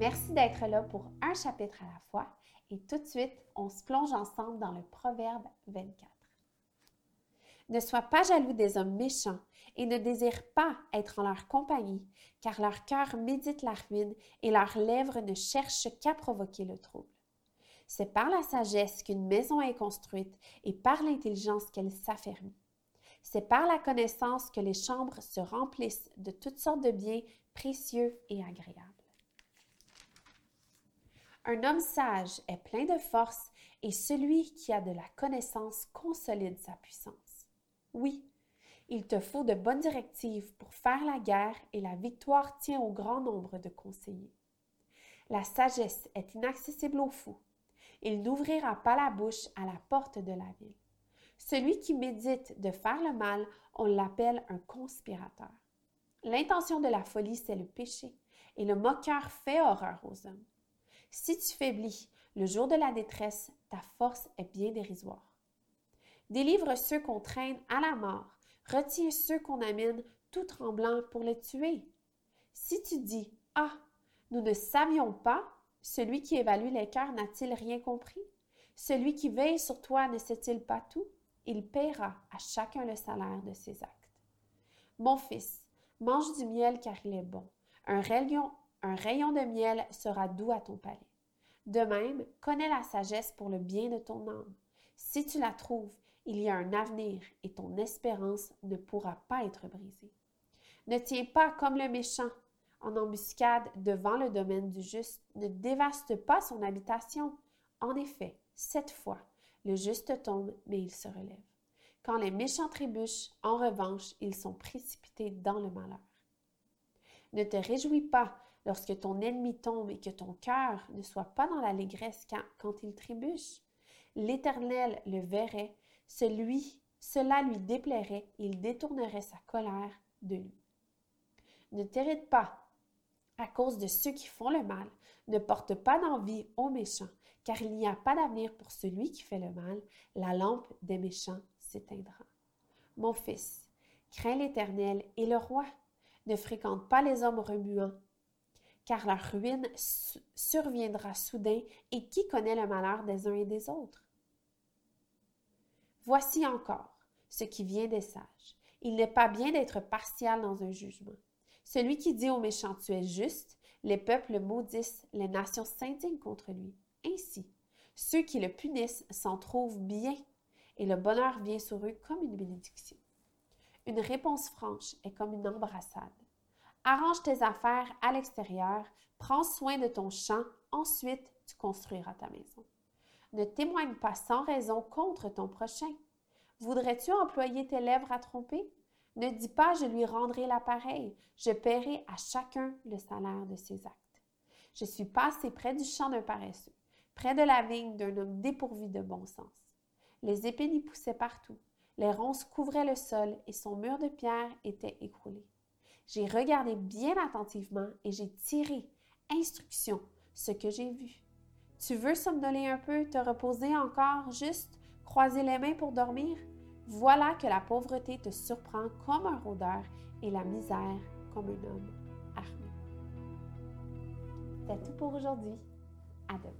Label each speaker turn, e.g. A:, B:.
A: Merci d'être là pour un chapitre à la fois et tout de suite, on se plonge ensemble dans le Proverbe 24. Ne sois pas jaloux des hommes méchants et ne désire pas être en leur compagnie, car leur cœur médite la ruine et leurs lèvres ne cherchent qu'à provoquer le trouble. C'est par la sagesse qu'une maison est construite et par l'intelligence qu'elle s'affermit. C'est par la connaissance que les chambres se remplissent de toutes sortes de biens précieux et agréables. Un homme sage est plein de force et celui qui a de la connaissance consolide sa puissance. Oui, il te faut de bonnes directives pour faire la guerre et la victoire tient au grand nombre de conseillers. La sagesse est inaccessible aux fous. Il n'ouvrira pas la bouche à la porte de la ville. Celui qui médite de faire le mal, on l'appelle un conspirateur. L'intention de la folie, c'est le péché, et le moqueur fait horreur aux hommes. Si tu faiblis le jour de la détresse, ta force est bien dérisoire. Délivre ceux qu'on traîne à la mort, Retiens ceux qu'on amène tout tremblants pour les tuer. Si tu dis Ah, nous ne savions pas, celui qui évalue les cœurs n'a-t-il rien compris? Celui qui veille sur toi ne sait-il pas tout? Il paiera à chacun le salaire de ses actes. Mon fils, mange du miel car il est bon. Un rayon, un rayon de miel sera doux à ton palais. De même, connais la sagesse pour le bien de ton âme. Si tu la trouves, il y a un avenir et ton espérance ne pourra pas être brisée. Ne tiens pas comme le méchant en embuscade devant le domaine du juste, ne dévaste pas son habitation. En effet, cette fois, le juste tombe, mais il se relève. Quand les méchants trébuchent, en revanche, ils sont précipités dans le malheur. Ne te réjouis pas lorsque ton ennemi tombe et que ton cœur ne soit pas dans l'allégresse quand il trébuche. L'Éternel le verrait cela lui déplairait il détournerait sa colère de lui. Ne t'irrite pas à cause de ceux qui font le mal, ne porte pas d'envie aux méchants, car il n'y a pas d'avenir pour celui qui fait le mal, la lampe des méchants s'éteindra. Mon fils, crains l'Éternel et le roi, ne fréquente pas les hommes remuants, car leur ruine surviendra soudain, et qui connaît le malheur des uns et des autres? Voici encore ce qui vient des sages. Il n'est pas bien d'être partial dans un jugement. Celui qui dit au méchant tu es juste, les peuples maudissent, les nations s'indignent contre lui. Ainsi, ceux qui le punissent s'en trouvent bien, et le bonheur vient sur eux comme une bénédiction. Une réponse franche est comme une embrassade. Arrange tes affaires à l'extérieur, prends soin de ton champ, ensuite tu construiras ta maison. Ne témoigne pas sans raison contre ton prochain. Voudrais-tu employer tes lèvres à tromper? Ne dis pas je lui rendrai l'appareil, je paierai à chacun le salaire de ses actes. Je suis passé près du champ d'un paresseux, près de la vigne d'un homme dépourvu de bon sens. Les épines y poussaient partout, les ronces couvraient le sol et son mur de pierre était écroulé. J'ai regardé bien attentivement et j'ai tiré, instruction, ce que j'ai vu. Tu veux somnoler un peu, te reposer encore, juste croiser les mains pour dormir? Voilà que la pauvreté te surprend comme un rôdeur et la misère comme un homme armé. C'est tout pour aujourd'hui. À demain.